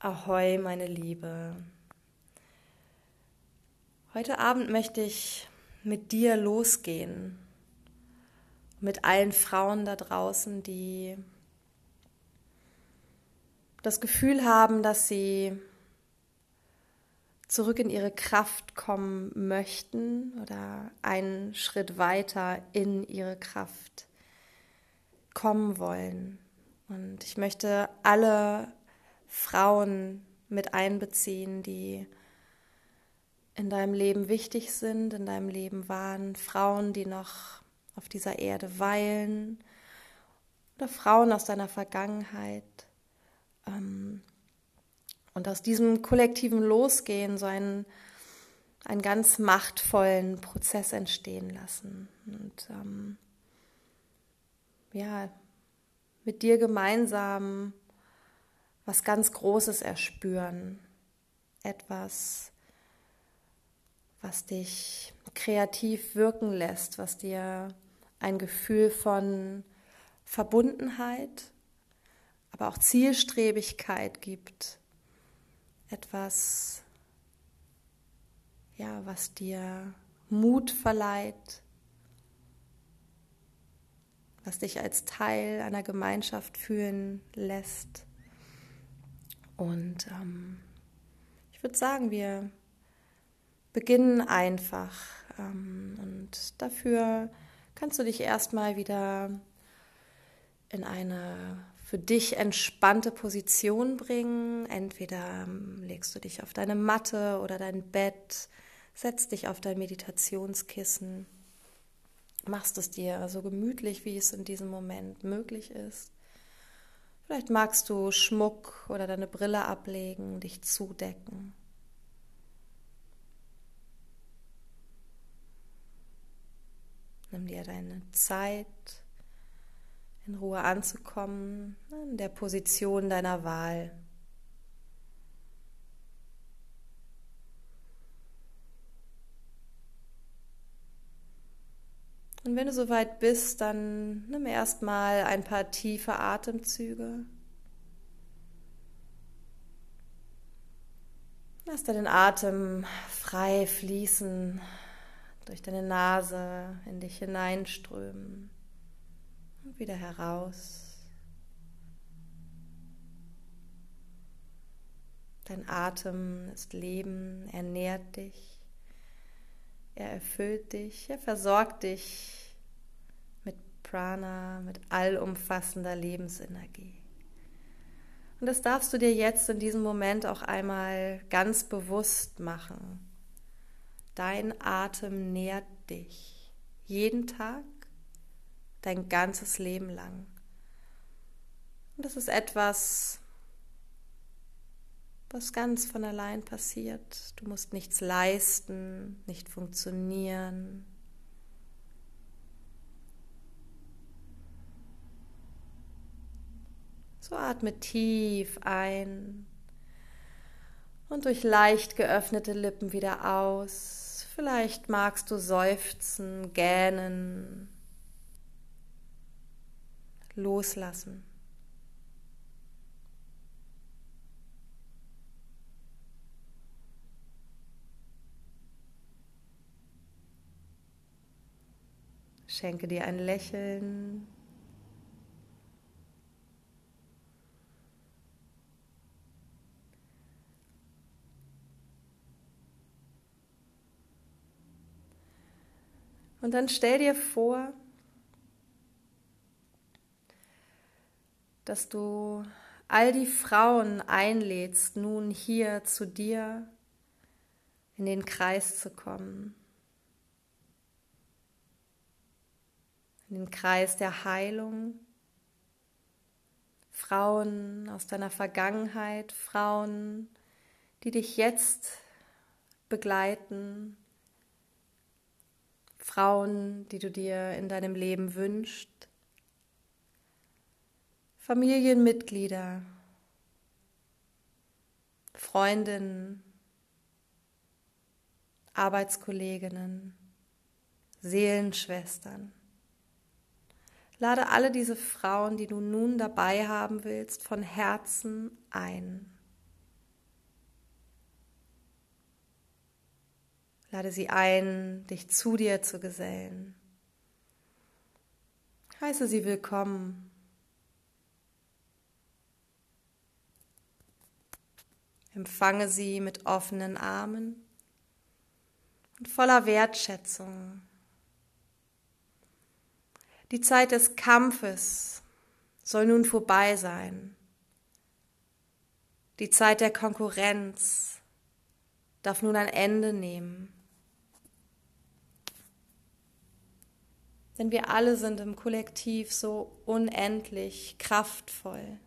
Ahoi, meine Liebe. Heute Abend möchte ich mit dir losgehen. Mit allen Frauen da draußen, die das Gefühl haben, dass sie zurück in ihre Kraft kommen möchten oder einen Schritt weiter in ihre Kraft kommen wollen. Und ich möchte alle Frauen mit einbeziehen, die in deinem Leben wichtig sind, in deinem Leben waren, Frauen, die noch auf dieser Erde weilen oder Frauen aus deiner Vergangenheit. Ähm, und aus diesem kollektiven Losgehen so einen, einen ganz machtvollen Prozess entstehen lassen. Und ähm, ja, mit dir gemeinsam was ganz Großes erspüren, etwas, was dich kreativ wirken lässt, was dir ein Gefühl von Verbundenheit, aber auch Zielstrebigkeit gibt, etwas, ja, was dir Mut verleiht, was dich als Teil einer Gemeinschaft fühlen lässt. Und ähm, ich würde sagen, wir beginnen einfach. Ähm, und dafür kannst du dich erstmal wieder in eine für dich entspannte Position bringen. Entweder ähm, legst du dich auf deine Matte oder dein Bett, setzt dich auf dein Meditationskissen, machst es dir so gemütlich, wie es in diesem Moment möglich ist. Vielleicht magst du Schmuck oder deine Brille ablegen, dich zudecken. Nimm dir deine Zeit, in Ruhe anzukommen, in der Position deiner Wahl. Und wenn du soweit bist, dann nimm erstmal ein paar tiefe Atemzüge. Lass deinen Atem frei fließen, durch deine Nase in dich hineinströmen und wieder heraus. Dein Atem ist Leben, er nährt dich. Er erfüllt dich, er versorgt dich mit Prana, mit allumfassender Lebensenergie. Und das darfst du dir jetzt in diesem Moment auch einmal ganz bewusst machen. Dein Atem nährt dich jeden Tag, dein ganzes Leben lang. Und das ist etwas, was ganz von allein passiert. Du musst nichts leisten, nicht funktionieren. So atme tief ein und durch leicht geöffnete Lippen wieder aus. Vielleicht magst du seufzen, gähnen, loslassen. Schenke dir ein Lächeln. Und dann stell dir vor, dass du all die Frauen einlädst, nun hier zu dir in den Kreis zu kommen. In den Kreis der Heilung. Frauen aus deiner Vergangenheit, Frauen, die dich jetzt begleiten, Frauen, die du dir in deinem Leben wünschst, Familienmitglieder, Freundinnen, Arbeitskolleginnen, Seelenschwestern. Lade alle diese Frauen, die du nun dabei haben willst, von Herzen ein. Lade sie ein, dich zu dir zu gesellen. Heiße sie willkommen. Empfange sie mit offenen Armen und voller Wertschätzung. Die Zeit des Kampfes soll nun vorbei sein. Die Zeit der Konkurrenz darf nun ein Ende nehmen. Denn wir alle sind im Kollektiv so unendlich kraftvoll,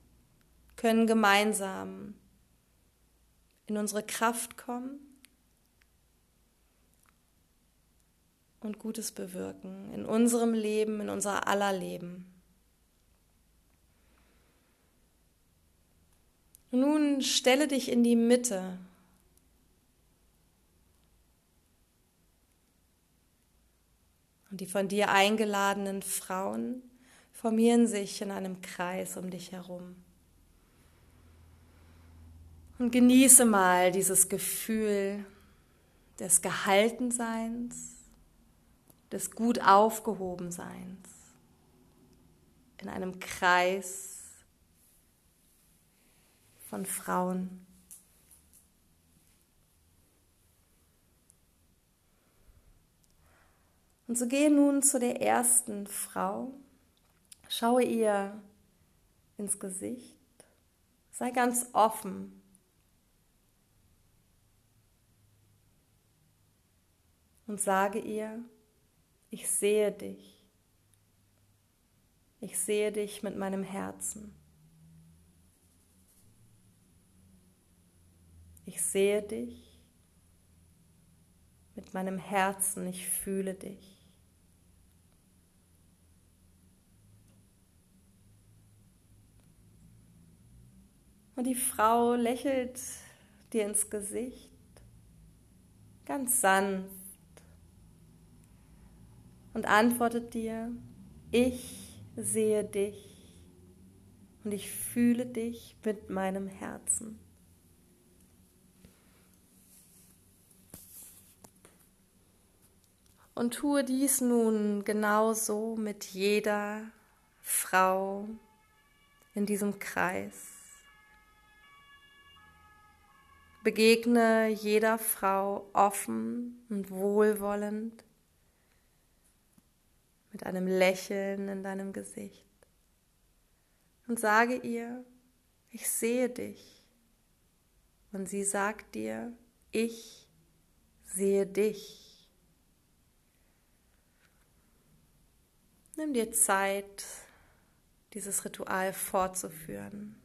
können gemeinsam in unsere Kraft kommen und Gutes bewirken in unserem Leben, in unser aller Leben. Nun stelle dich in die Mitte. Und die von dir eingeladenen Frauen formieren sich in einem Kreis um dich herum. Und genieße mal dieses Gefühl des Gehaltenseins des gut aufgehoben Seins in einem Kreis von Frauen. Und so gehe nun zu der ersten Frau, schaue ihr ins Gesicht, sei ganz offen. Und sage ihr, ich sehe dich. Ich sehe dich mit meinem Herzen. Ich sehe dich mit meinem Herzen. Ich fühle dich. Und die Frau lächelt dir ins Gesicht, ganz sanft und antwortet dir, ich sehe dich und ich fühle dich mit meinem Herzen. Und tue dies nun genauso mit jeder Frau in diesem Kreis. Begegne jeder Frau offen und wohlwollend mit einem Lächeln in deinem Gesicht und sage ihr, ich sehe dich. Und sie sagt dir, ich sehe dich. Nimm dir Zeit, dieses Ritual fortzuführen.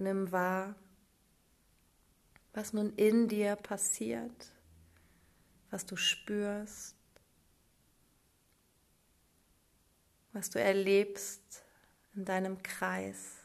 Nimm wahr, was nun in dir passiert, was du spürst, was du erlebst in deinem Kreis.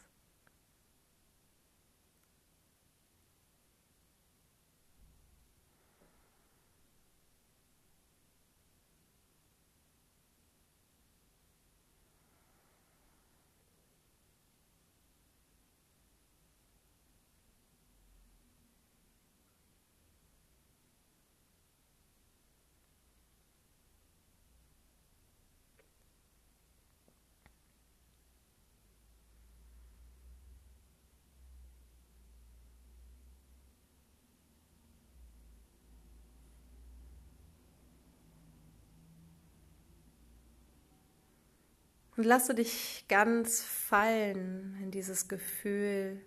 Und lasse dich ganz fallen in dieses Gefühl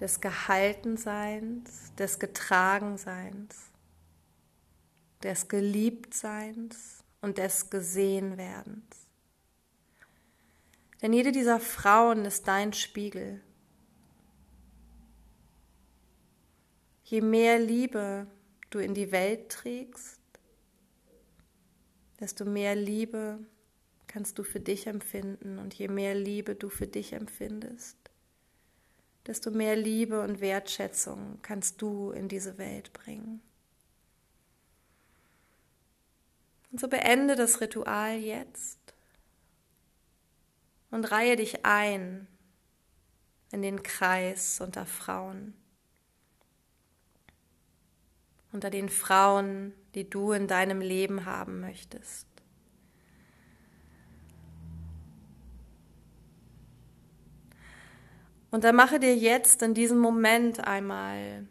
des Gehaltenseins, des Getragenseins, des Geliebtseins und des Gesehenwerdens. Denn jede dieser Frauen ist dein Spiegel. je mehr Liebe du in die Welt trägst, desto mehr Liebe kannst du für dich empfinden. Und je mehr Liebe du für dich empfindest, desto mehr Liebe und Wertschätzung kannst du in diese Welt bringen. Und so beende das Ritual jetzt und reihe dich ein in den Kreis unter Frauen. Unter den Frauen, die du in deinem Leben haben möchtest. Und dann mache dir jetzt in diesem Moment einmal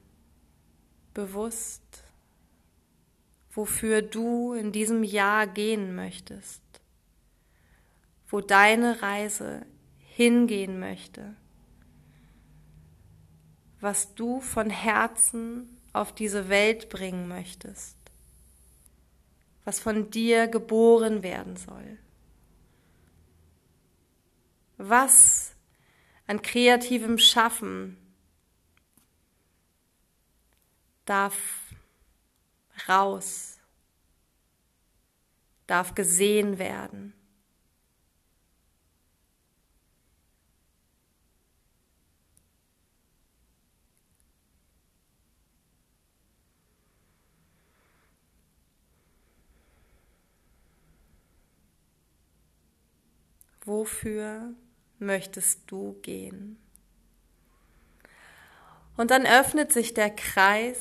bewusst, wofür du in diesem Jahr gehen möchtest, wo deine Reise hingehen möchte, was du von Herzen auf diese Welt bringen möchtest, was von dir geboren werden soll, was an kreativem Schaffen darf raus, darf gesehen werden. Wofür möchtest du gehen? Und dann öffnet sich der Kreis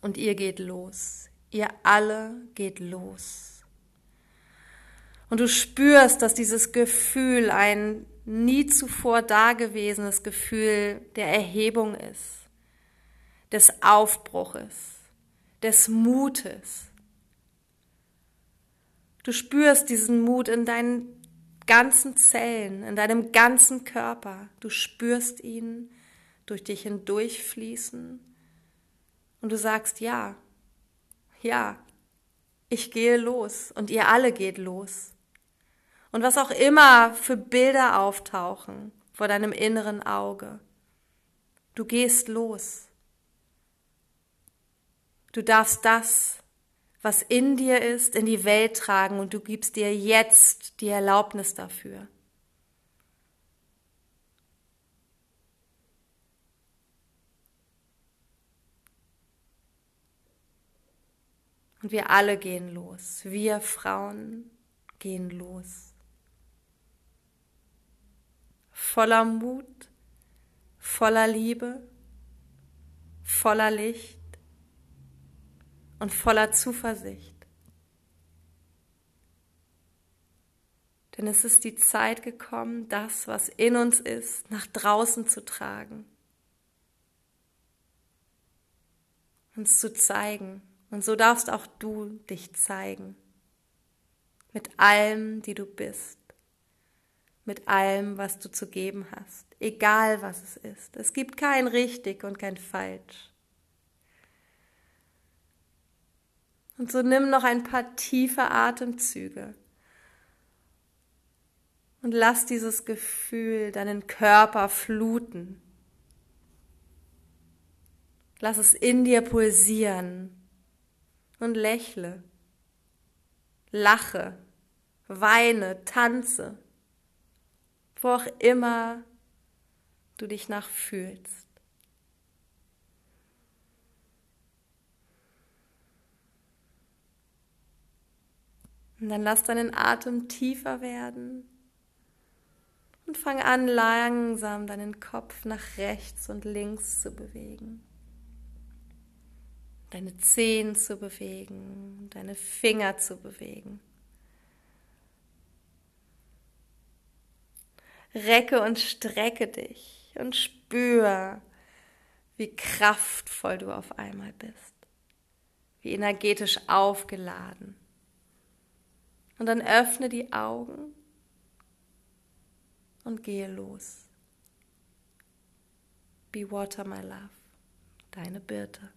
und ihr geht los. Ihr alle geht los. Und du spürst, dass dieses Gefühl ein nie zuvor dagewesenes Gefühl der Erhebung ist, des Aufbruches, des Mutes. Du spürst diesen Mut in deinen ganzen Zellen, in deinem ganzen Körper. Du spürst ihn durch dich hindurchfließen und du sagst ja, ja, ich gehe los und ihr alle geht los. Und was auch immer für Bilder auftauchen vor deinem inneren Auge, du gehst los. Du darfst das, was in dir ist, in die Welt tragen und du gibst dir jetzt die Erlaubnis dafür. Und wir alle gehen los. Wir Frauen gehen los. Voller Mut, voller Liebe, voller Licht und voller Zuversicht. Denn es ist die Zeit gekommen, das, was in uns ist, nach draußen zu tragen. Uns zu zeigen und so darfst auch du dich zeigen. Mit allem, die du bist. Mit allem, was du zu geben hast. Egal was es ist. Es gibt kein richtig und kein falsch. Und so nimm noch ein paar tiefe Atemzüge. Und lass dieses Gefühl deinen Körper fluten. Lass es in dir pulsieren. Und lächle, lache, weine, tanze, wo auch immer du dich nach Und dann lass deinen Atem tiefer werden und fang an, langsam deinen Kopf nach rechts und links zu bewegen deine Zehen zu bewegen, deine Finger zu bewegen. Recke und strecke dich und spür, wie kraftvoll du auf einmal bist, wie energetisch aufgeladen. Und dann öffne die Augen und gehe los. Be water, my love. Deine Birte.